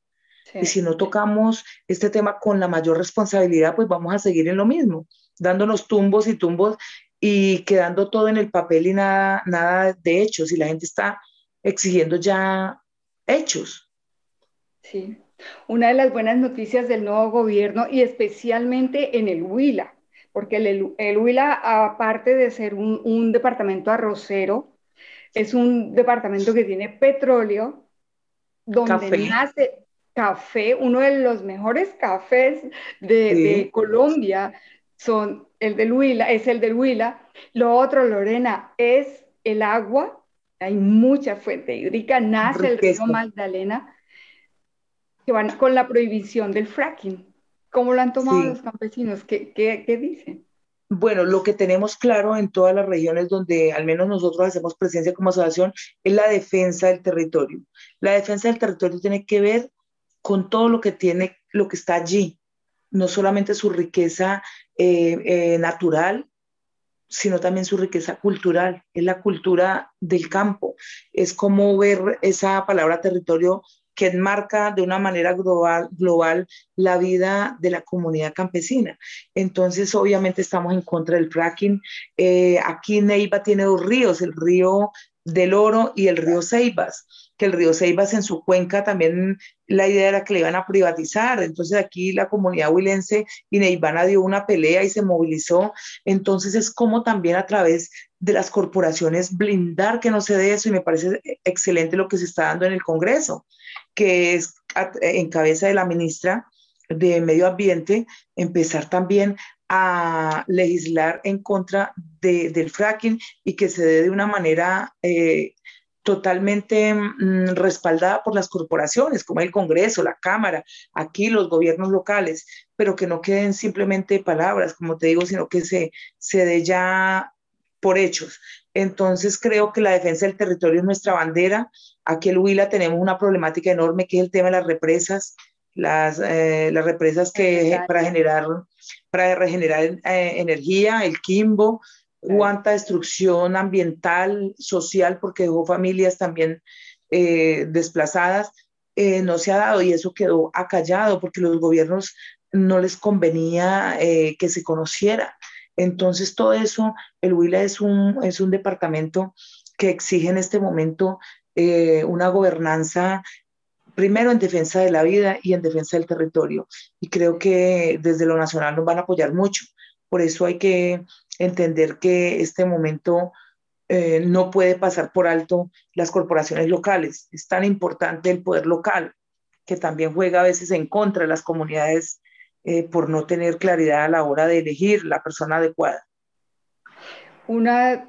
Y si no tocamos este tema con la mayor responsabilidad, pues vamos a seguir en lo mismo, dándonos tumbos y tumbos y quedando todo en el papel y nada, nada de hechos. Y la gente está exigiendo ya hechos. Sí, una de las buenas noticias del nuevo gobierno y especialmente en el Huila, porque el, Huila, aparte de ser un, departamento arrocero, es un departamento que tiene petróleo, donde nace café, uno de los mejores cafés de, Colombia son el del Huila, es el del Huila. Lo otro, Lorena, es el agua. Hay mucha fuente hídrica, nace el río Magdalena, que van con la prohibición del fracking. ¿Cómo lo han tomado los campesinos? ¿Qué, qué, qué dicen? Bueno, lo que tenemos claro en todas las regiones donde al menos nosotros hacemos presencia como asociación es la defensa del territorio. La defensa del territorio tiene que ver con todo lo que tiene, lo que está allí, no solamente su riqueza eh, eh, natural, sino también su riqueza cultural. Es la cultura del campo. Es como ver esa palabra territorio que enmarca de una manera global, global la vida de la comunidad campesina. Entonces, obviamente estamos en contra del fracking. Eh, aquí Neiva tiene dos ríos, el río del Oro y el río Ceibas que el río Ceibas en su cuenca también la idea era que le iban a privatizar. Entonces aquí la comunidad huilense y Neivana dio una pelea y se movilizó. Entonces es como también a través de las corporaciones blindar que no se dé eso y me parece excelente lo que se está dando en el Congreso, que es en cabeza de la ministra de Medio Ambiente, empezar también a legislar en contra del fracking y que se dé de una manera eh, totalmente mm, respaldada por las corporaciones, como el Congreso, la Cámara, aquí los gobiernos locales, pero que no queden simplemente palabras, como te digo, sino que se, se dé ya por hechos. Entonces creo que la defensa del territorio es nuestra bandera. Aquí en Huila tenemos una problemática enorme que es el tema de las represas, las, eh, las represas que para generar, para regenerar eh, energía, el Quimbo, cuánta destrucción ambiental, social, porque dejó familias también eh, desplazadas, eh, no se ha dado y eso quedó acallado porque los gobiernos no les convenía eh, que se conociera. Entonces, todo eso, el Huila es un, es un departamento que exige en este momento una gobernanza primero en defensa de la vida y en defensa del territorio. Y creo que desde lo nacional nos van a apoyar mucho. Por eso hay que entender que este momento eh, no puede pasar por alto las corporaciones locales. Es tan importante el poder local que también juega a veces en contra de las comunidades eh, por no tener claridad a la hora de elegir la persona adecuada. Una,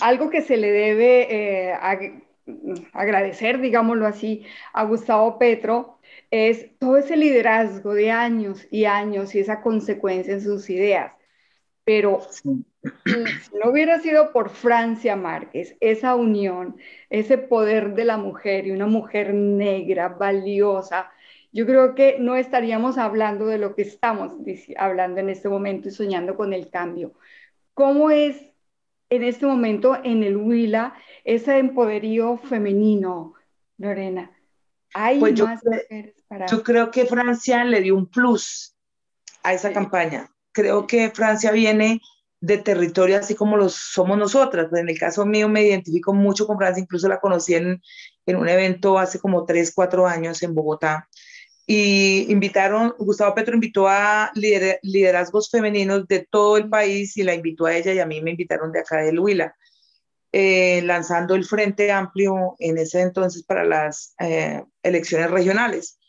algo que se le debe eh, agradecer, digámoslo así, a Gustavo Petro es todo ese liderazgo de años y años y esa consecuencia en sus ideas. Pero si no hubiera sido por Francia Márquez, esa unión, ese poder de la mujer y una mujer negra, valiosa, yo creo que no estaríamos hablando de lo que estamos hablando en este momento y soñando con el cambio. ¿Cómo es en este momento en el Huila ese empoderío femenino, Lorena? ¿Hay pues más mujeres para... Yo creo que Francia le dio un plus a esa campaña creo que Francia viene de territorio así como los somos nosotras. Pues en el caso mío me identifico mucho con Francia, incluso la conocí en, en un evento hace como tres, cuatro años en Bogotá. Y invitaron, Gustavo Petro invitó a liderazgos femeninos de todo el país y la invitó a ella y a mí me invitaron de acá de Huila, eh, lanzando el Frente Amplio en ese entonces para las eh, elecciones regionales.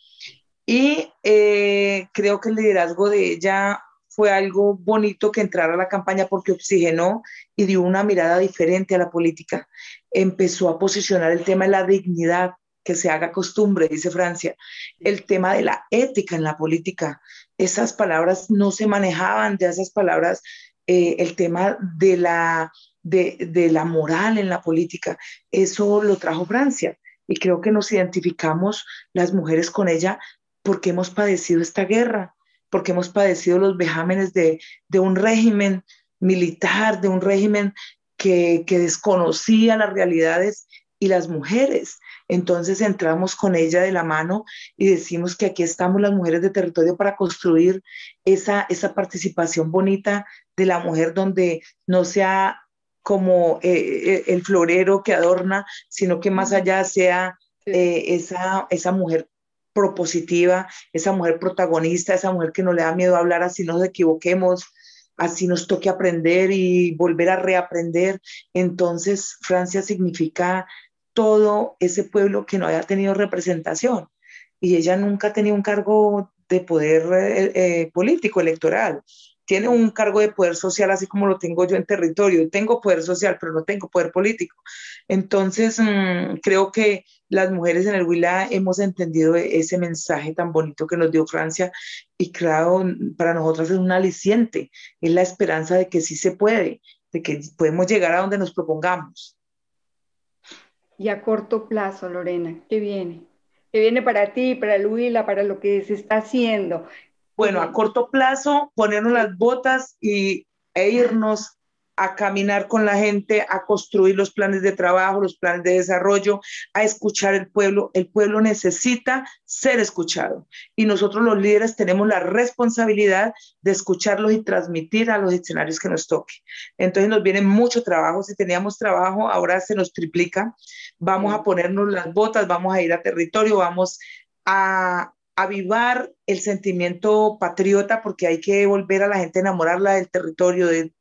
Y eh, creo que el liderazgo de ella fue algo bonito que entrara a la campaña porque oxigenó y dio una mirada diferente a la política. Empezó a posicionar el tema de la dignidad, que se haga costumbre, dice Francia, el tema de la ética en la política. Esas palabras no se manejaban, de esas palabras, eh, el tema de la, de, de la moral en la política, eso lo trajo Francia. Y creo que nos identificamos las mujeres con ella porque hemos padecido esta guerra, porque hemos padecido los vejámenes de, un régimen militar, de un régimen que, desconocía las realidades y las mujeres. Entonces entramos con ella de la mano y decimos que aquí estamos las mujeres de territorio para construir esa, esa participación bonita de la mujer donde no sea como eh, eh, el florero que adorna, sino que más allá sea eh, esa, esa mujer propositiva, esa mujer protagonista, esa mujer que no le da miedo hablar así nos equivoquemos, así nos toque aprender y volver a reaprender. Entonces, Francia significa todo ese pueblo que no haya tenido representación y ella nunca tenía un cargo de poder eh, eh, político, electoral. tiene un cargo de poder social así como lo tengo yo en territorio. Tengo poder social, pero no tengo poder político. Entonces, mm, creo que las mujeres en el Huila hemos entendido ese mensaje tan bonito que nos dio Francia y claro, para nosotras es un aliciente, es la esperanza de que sí se puede, de que podemos llegar a donde nos propongamos. Y a corto plazo, Lorena, ¿qué viene? ¿Qué viene para ti, para el Huila, para lo que se está haciendo? Bueno, a corto plazo, ponernos las botas y, e irnos a caminar con la gente, a construir los planes de trabajo, los planes de desarrollo, a escuchar el pueblo. El pueblo necesita ser escuchado y nosotros los líderes tenemos la responsabilidad de escucharlos y transmitir a los escenarios que nos toque. Entonces nos viene mucho trabajo. Si teníamos trabajo, ahora se nos triplica. Vamos a ponernos las botas, vamos a ir a territorio, vamos a avivar el sentimiento patriota porque hay que volver a la gente, enamorarla del territorio, de,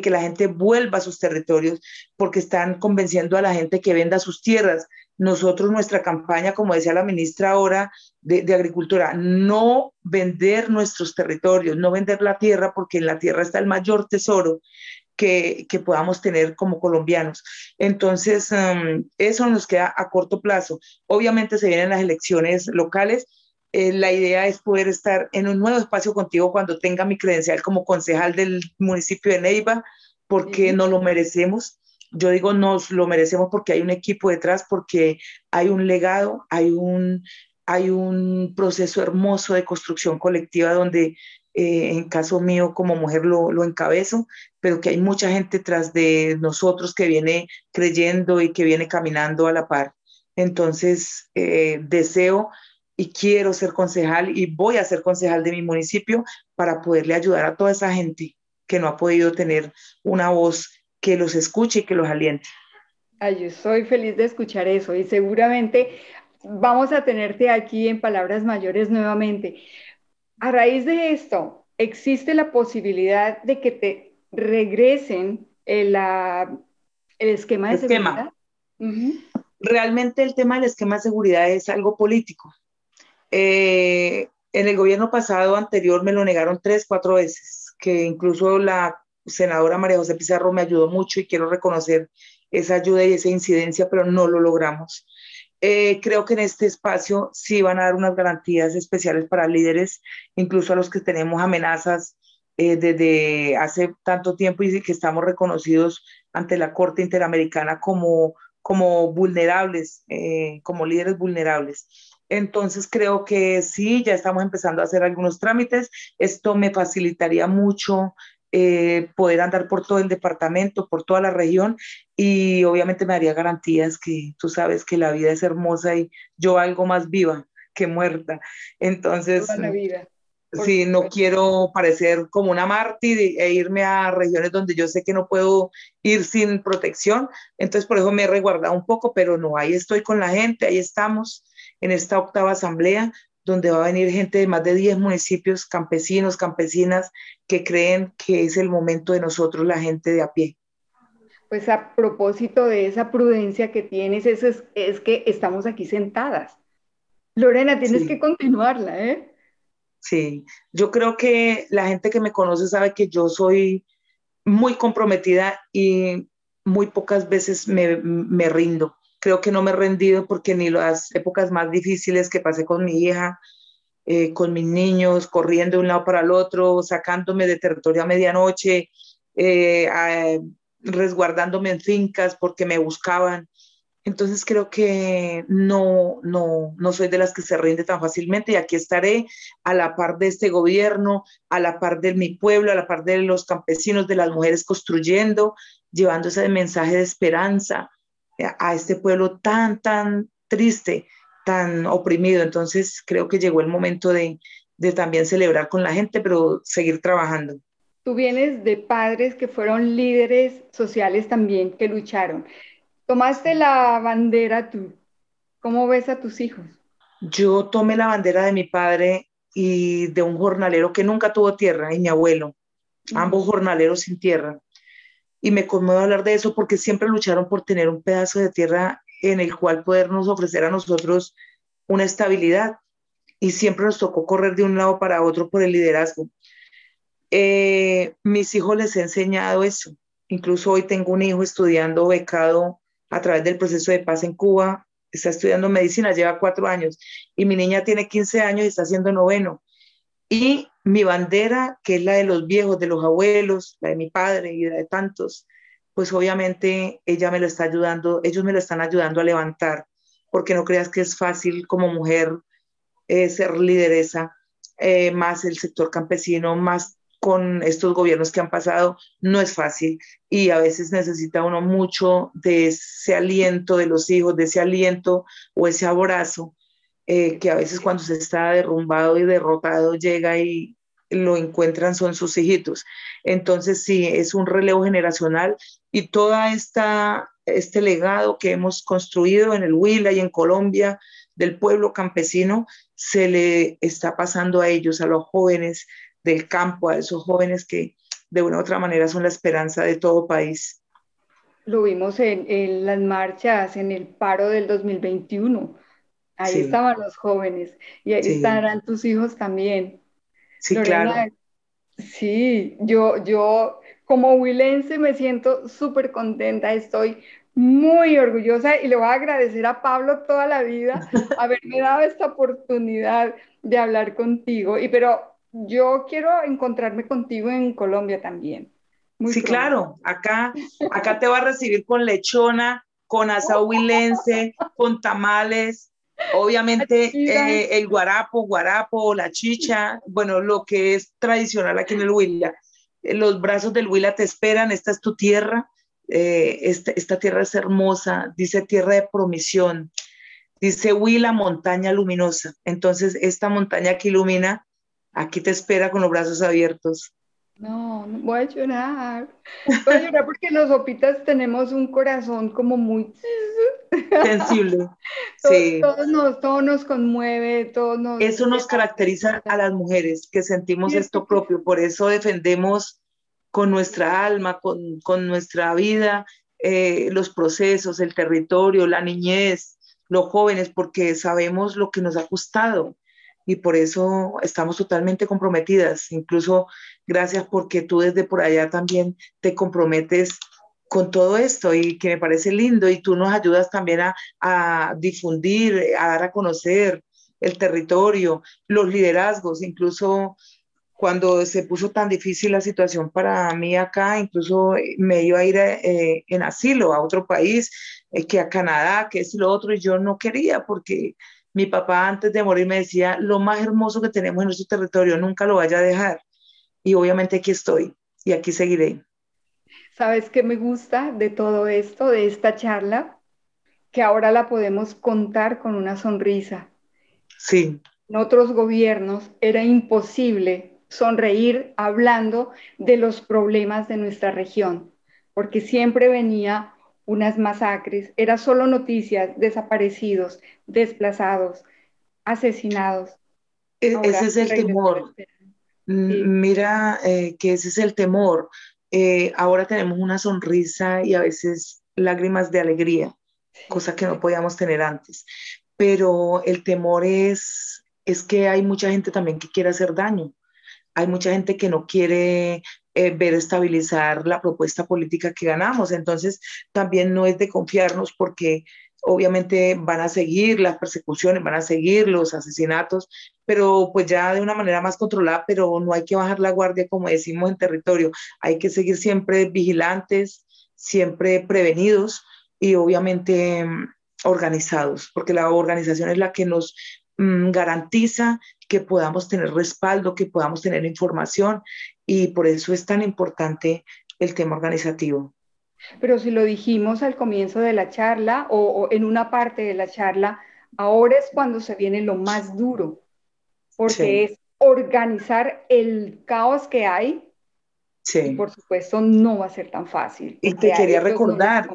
que la gente vuelva a sus territorios, porque están convenciendo a la gente que venda sus tierras. Nosotros, nuestra campaña, como decía la ministra ahora de, Agricultura, no vender nuestros territorios, no vender la tierra, porque en la tierra está el mayor tesoro que, que, podamos tener como colombianos. Entonces, um, eso nos queda a corto plazo. Obviamente se vienen las elecciones locales eh, la idea es poder estar en un nuevo espacio contigo cuando tenga mi credencial como concejal del municipio de Neiva, porque nos lo merecemos. Yo digo nos lo merecemos porque hay un equipo detrás, porque hay un legado, hay un, hay un proceso hermoso de construcción colectiva donde eh, en caso mío como mujer lo, lo, encabezo, pero que hay mucha gente tras de nosotros que viene creyendo y que viene caminando a la par. Entonces, eh, deseo y quiero ser concejal y voy a ser concejal de mi municipio para poderle ayudar a toda esa gente que no ha podido tener una voz que los escuche y que los aliente. Ay, yo soy feliz de escuchar eso y seguramente vamos a tenerte aquí en Palabras Mayores nuevamente. A raíz de esto, ¿existe la posibilidad de que te regresen el, el esquema de seguridad? Realmente el tema del esquema de seguridad es algo político. Eh, en el gobierno pasado anterior me lo negaron tres, cuatro veces, que incluso la senadora María José Pizarro me ayudó mucho y quiero reconocer esa ayuda y esa incidencia, pero no lo logramos. Eh, creo que en este espacio sí van a dar unas garantías especiales para líderes, incluso a los que tenemos amenazas eh, desde hace tanto tiempo y que estamos reconocidos ante la Corte Interamericana como, como vulnerables, como líderes vulnerables. Entonces creo que sí, ya estamos empezando a hacer algunos trámites. Esto me facilitaría mucho eh, poder andar por todo el departamento, por toda la región y obviamente me daría garantías que tú sabes que la vida es hermosa y yo algo más viva que muerta. Entonces, la vida. Sí, no quiero parecer como una mártir e irme a regiones donde yo sé que no puedo ir sin protección. Entonces, por eso me he resguardado un poco, pero no, ahí estoy con la gente, ahí estamos en esta octava asamblea, donde va a venir gente de más de 10 municipios, campesinos, campesinas, que creen que es el momento de nosotros, la gente de a pie. Pues a propósito de esa prudencia que tienes, es, es que estamos aquí sentadas. Lorena, tienes que continuarla, ¿eh? Sí, yo creo que la gente que me conoce sabe que yo soy muy comprometida y muy pocas veces me, me rindo creo que no me he rendido porque ni las épocas más difíciles que pasé con mi hija, eh, con mis niños, corriendo de un lado para el otro, sacándome de territorio a medianoche, eh, resguardándome en fincas porque me buscaban. Entonces creo que no, no, no soy de las que se rinde tan fácilmente y aquí estaré a la par de este gobierno, a la par de mi pueblo, a la par de los campesinos, de las mujeres construyendo, llevando ese mensaje de esperanza, a este pueblo tan, tan triste, tan oprimido. Entonces creo que llegó el momento de, de también celebrar con la gente, pero seguir trabajando. Tú vienes de padres que fueron líderes sociales también, que lucharon. Tomaste la bandera tú. ¿Cómo ves a tus hijos? Yo tomé la bandera de mi padre y de un jornalero que nunca tuvo tierra, y mi abuelo, ambos jornaleros sin tierra y me conmueve hablar de eso porque siempre lucharon por tener un pedazo de tierra en el cual podernos ofrecer a nosotros una estabilidad y siempre nos tocó correr de un lado para otro por el liderazgo. Eh, mis hijos les he enseñado eso. Incluso hoy tengo un hijo estudiando becado a través del proceso de paz en Cuba. Está estudiando medicina, lleva cuatro años. Y mi niña tiene 15 años y está haciendo noveno. Y mi bandera, que es la de los viejos, de los abuelos, la de mi padre y la de tantos, pues obviamente ella me lo está ayudando, ellos me lo están ayudando a levantar, porque no creas que es fácil como mujer eh, ser lideresa, eh, más el sector campesino, más con estos gobiernos que han pasado, no es fácil. Y a veces necesita uno mucho de ese aliento de los hijos, de ese aliento o ese abrazo eh, que a veces cuando se está derrumbado y derrotado llega y lo encuentran son sus hijitos. Entonces sí, es un relevo generacional y esta este legado que hemos construido en el Huila y en Colombia del pueblo campesino se le está pasando a ellos, a los jóvenes del campo, a esos jóvenes que de una u otra manera son la esperanza de todo país. Lo vimos en, las marchas, en el paro del 2021. Ahí estaban los jóvenes y ahí estarán tus hijos también. Sí, claro. Sí, yo, yo como huilense me siento súper contenta, estoy muy orgullosa y le voy a agradecer a Pablo toda la vida haberme dado esta oportunidad de hablar contigo. Y pero yo quiero encontrarme contigo en Colombia también. sí, claro, acá, acá te va a recibir con lechona, con asahuilense, con tamales, obviamente eh, el guarapo, guarapo, la chicha, bueno, lo que es tradicional aquí en el Huila. Los brazos del Huila te esperan, esta es tu tierra, eh, este, esta, tierra es hermosa, dice tierra de promisión, dice Huila, montaña luminosa. Entonces, esta montaña que ilumina, aquí te espera con los brazos abiertos. No, no voy a llorar. Voy a llorar porque los opitas tenemos un corazón como muy sensible. sí. todo, nos, todo nos conmueve, todo nos... Eso nos caracteriza a las mujeres que sentimos esto propio, por eso defendemos con nuestra alma, con, con nuestra vida, eh, los procesos, el territorio, la niñez, los jóvenes, porque sabemos lo que nos ha costado y por eso estamos totalmente comprometidas. Incluso gracias porque tú desde por allá también te comprometes con todo esto y que me parece lindo y tú nos ayudas también a, a difundir, a dar a conocer el territorio, los liderazgos, incluso cuando se puso tan difícil la situación para mí acá, incluso me iba a ir eh, en asilo a otro país, eh, que a Canadá, que es lo otro, y yo no quería porque mi papá antes de morir me decía, lo más hermoso que tenemos en nuestro territorio, nunca lo vaya a dejar. Y obviamente aquí estoy y aquí seguiré. ¿Sabes qué me gusta de todo esto, de esta charla? Que ahora la podemos contar con una sonrisa. Sí. En otros gobiernos era imposible sonreír hablando de los problemas de nuestra región, porque siempre venía unas masacres, era solo noticias, desaparecidos, desplazados, asesinados. E-, ese es el temor. Mira eh, que ese es el temor. Eh, ahora tenemos una sonrisa y a veces lágrimas de alegría, cosa que no podíamos tener antes. Pero el temor es, es que hay mucha gente también que quiere hacer daño. Hay mucha gente que no quiere eh, ver estabilizar la propuesta política que ganamos. Entonces, también no es de confiarnos porque obviamente van a seguir las persecuciones, van a seguir los asesinatos, pero pues ya de una manera más controlada, pero no hay que bajar la guardia como decimos en territorio, hay que seguir siempre vigilantes, siempre prevenidos y obviamente mm, organizados, porque la organización es la que nos mm, garantiza que podamos tener respaldo, que podamos tener información y por eso es tan importante el tema organizativo. Pero si lo dijimos al comienzo de la charla o, en una parte de la charla, ahora es cuando se viene lo más duro, porque es organizar el caos que hay. Sí. Y por supuesto no va a ser tan fácil. Y te quería recordar,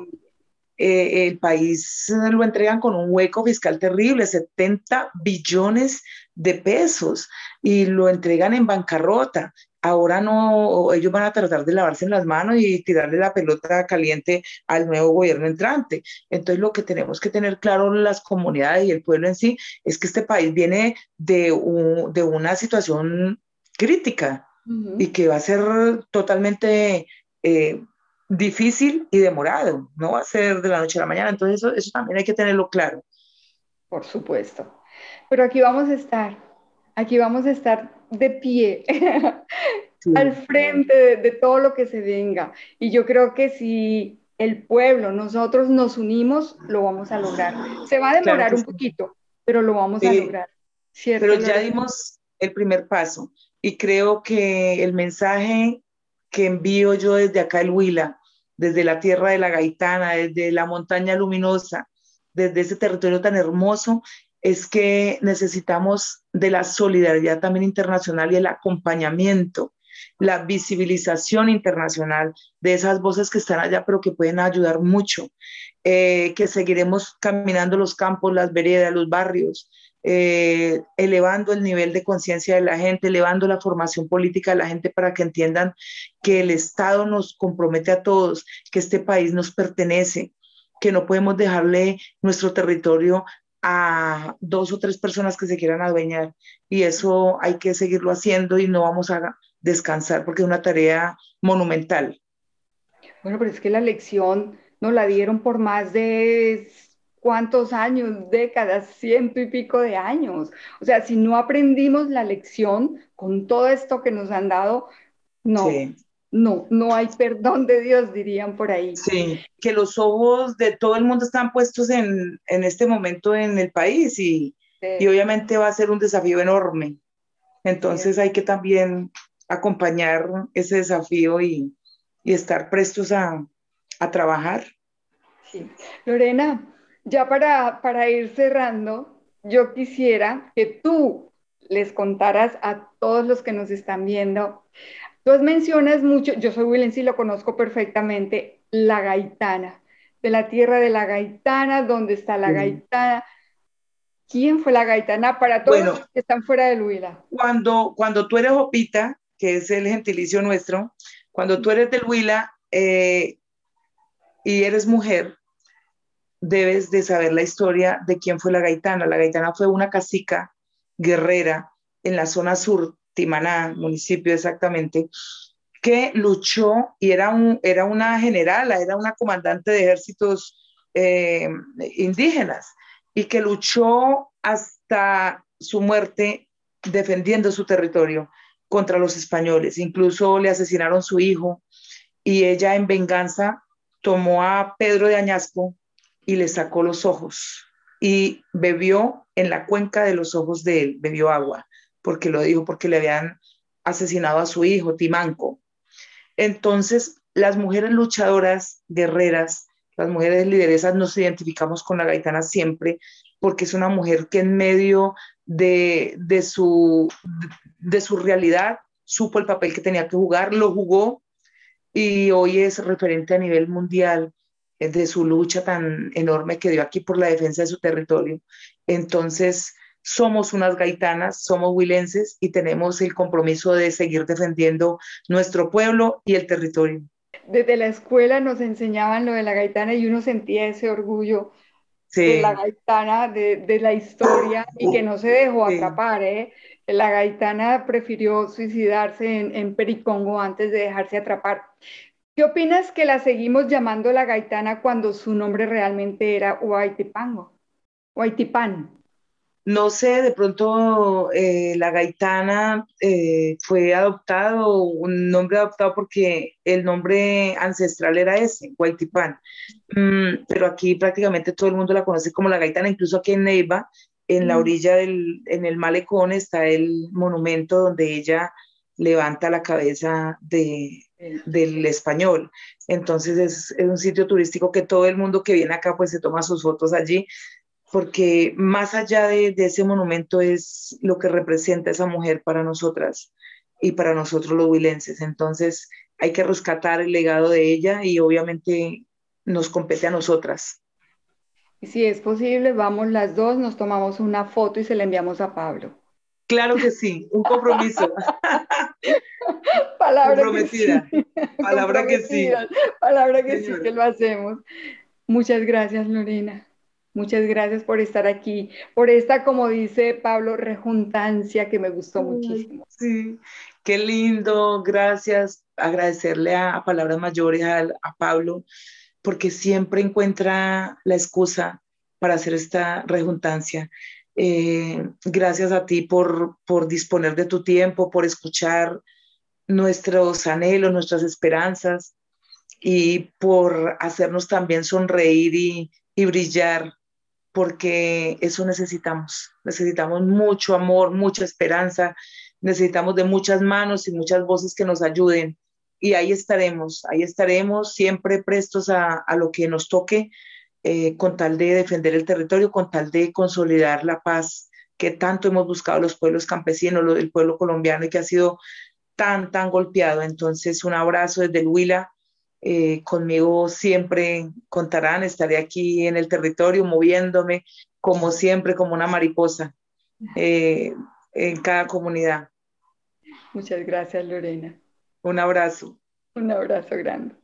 eh, el país lo entregan con un hueco fiscal terrible, 70 billones de pesos, y lo entregan en bancarrota. Ahora no, ellos van a tratar de lavarse las manos y tirarle la pelota caliente al nuevo gobierno entrante. Entonces, lo que tenemos que tener claro las comunidades y el pueblo en sí es que este país viene de, de una situación crítica y que va a ser totalmente eh, difícil y demorado, no va a ser de la noche a la mañana, entonces eso, eso también hay que tenerlo claro. Por supuesto, pero aquí vamos a estar, aquí vamos a estar de pie, al frente de, todo lo que se venga, y yo creo que si el pueblo, nosotros nos unimos, lo vamos a lograr. Se va a demorar un poquito, pero lo vamos a lograr. Pero ya dimos el primer paso y creo que el mensaje que envío yo desde acá el Huila, desde la tierra de la Gaitana, desde la montaña luminosa, desde ese territorio tan hermoso, es que necesitamos de la solidaridad también internacional y el acompañamiento, la visibilización internacional de esas voces que están allá, pero que pueden ayudar mucho, eh, que seguiremos caminando los campos, las veredas, los barrios, eh, elevando el nivel de conciencia de la gente, elevando la formación política de la gente para que entiendan que el Estado nos compromete a todos, que este país nos pertenece, que no podemos dejarle nuestro territorio a dos o tres personas que se quieran adueñar. Y eso hay que seguirlo haciendo y no vamos a descansar porque es una tarea monumental. Bueno, pero es que la lección nos la dieron por más de cuántos años, décadas, ciento y pico de años. O sea, si no aprendimos la lección con todo esto que nos han dado, no, no, no hay perdón de Dios, dirían por ahí. Sí, que los ojos de todo el mundo están puestos en, este momento en el país y, obviamente va a ser un desafío enorme. Entonces hay que también acompañar ese desafío y, estar prestos a, a trabajar. Sí. Lorena, ya para, para ir cerrando, yo quisiera que tú les contaras a todos los que nos están viendo. Tú mencionas mucho, yo soy Willen, sí lo conozco perfectamente, la gaitana, de la tierra de la gaitana, ¿dónde está la gaitana? ¿Quién fue la gaitana para todos los que están fuera del Huila? Cuando, cuando tú eres Opita, que es el gentilicio nuestro, cuando tú eres del Huila eh, y eres mujer, debes de saber la historia de quién fue la gaitana. La gaitana fue una cacica guerrera en la zona sur, Timaná, municipio exactamente, que luchó y era, un, era una generala, era una comandante de ejércitos eh, indígenas y que luchó hasta su muerte defendiendo su territorio contra los españoles. Incluso le asesinaron su hijo y ella en venganza tomó a Pedro de Añasco, y le sacó los ojos y bebió en la cuenca de los ojos de él, bebió agua, porque lo dijo, porque le habían asesinado a su hijo, Timanco. Entonces, las mujeres luchadoras, guerreras, las mujeres lideresas nos identificamos con la gaitana siempre, porque es una mujer que en medio de, de, su, de su realidad supo el papel que tenía que jugar, lo jugó y hoy es referente a nivel mundial de su lucha tan enorme que dio aquí por la defensa de su territorio. Entonces, somos unas gaitanas, somos huilenses y tenemos el compromiso de seguir defendiendo nuestro pueblo y el territorio. Desde la escuela nos enseñaban lo de la gaitana y uno sentía ese orgullo de la gaitana, de, la historia y que no se dejó atrapar. ¿eh? La gaitana prefirió suicidarse en, en Pericongo antes de dejarse atrapar. ¿Qué opinas que la seguimos llamando la gaitana cuando su nombre realmente era Huaytipango? Huaytipan. No sé, de pronto eh, la gaitana eh, fue adoptado, un nombre adoptado porque el nombre ancestral era ese, Huaytipan. Mm, pero aquí prácticamente todo el mundo la conoce como la gaitana, incluso aquí en Neiva, en la orilla del, en el malecón está el monumento donde ella levanta la cabeza de, del español. Entonces es, un sitio turístico que todo el mundo que viene acá pues se toma sus fotos allí, porque más allá de, ese monumento es lo que representa esa mujer para nosotras y para nosotros los huilenses. Entonces hay que rescatar el legado de ella y obviamente nos compete a nosotras. Y si es posible, vamos las dos, nos tomamos una foto y se la enviamos a Pablo. Claro que sí, un compromiso. Palabra Comprometida. Que sí. Palabra que sí. Palabra que sí, que lo hacemos. Muchas gracias, Lorena. Muchas gracias por estar aquí, por esta, como dice Pablo, rejuntancia que me gustó muchísimo. Sí, Qué lindo, gracias. Agradecerle a, Palabras Mayores, a, a Pablo, porque siempre encuentra la excusa para hacer esta rejuntancia. Eh, gracias a ti por, por disponer de tu tiempo, por escuchar nuestros anhelos, nuestras esperanzas y por hacernos también sonreír y, y brillar, porque eso necesitamos. Necesitamos mucho amor, mucha esperanza, necesitamos de muchas manos y muchas voces que nos ayuden. Y ahí estaremos, ahí estaremos siempre prestos a, a lo que nos toque eh, con tal de defender el territorio, con tal de consolidar la paz que tanto hemos buscado los pueblos campesinos, el pueblo colombiano y que ha sido tan, tan golpeado. Entonces, un abrazo desde el Huila. Eh, conmigo siempre contarán, estaré aquí en el territorio moviéndome como siempre, como una mariposa eh, en cada comunidad. Muchas gracias, Lorena. Un abrazo. Un abrazo grande.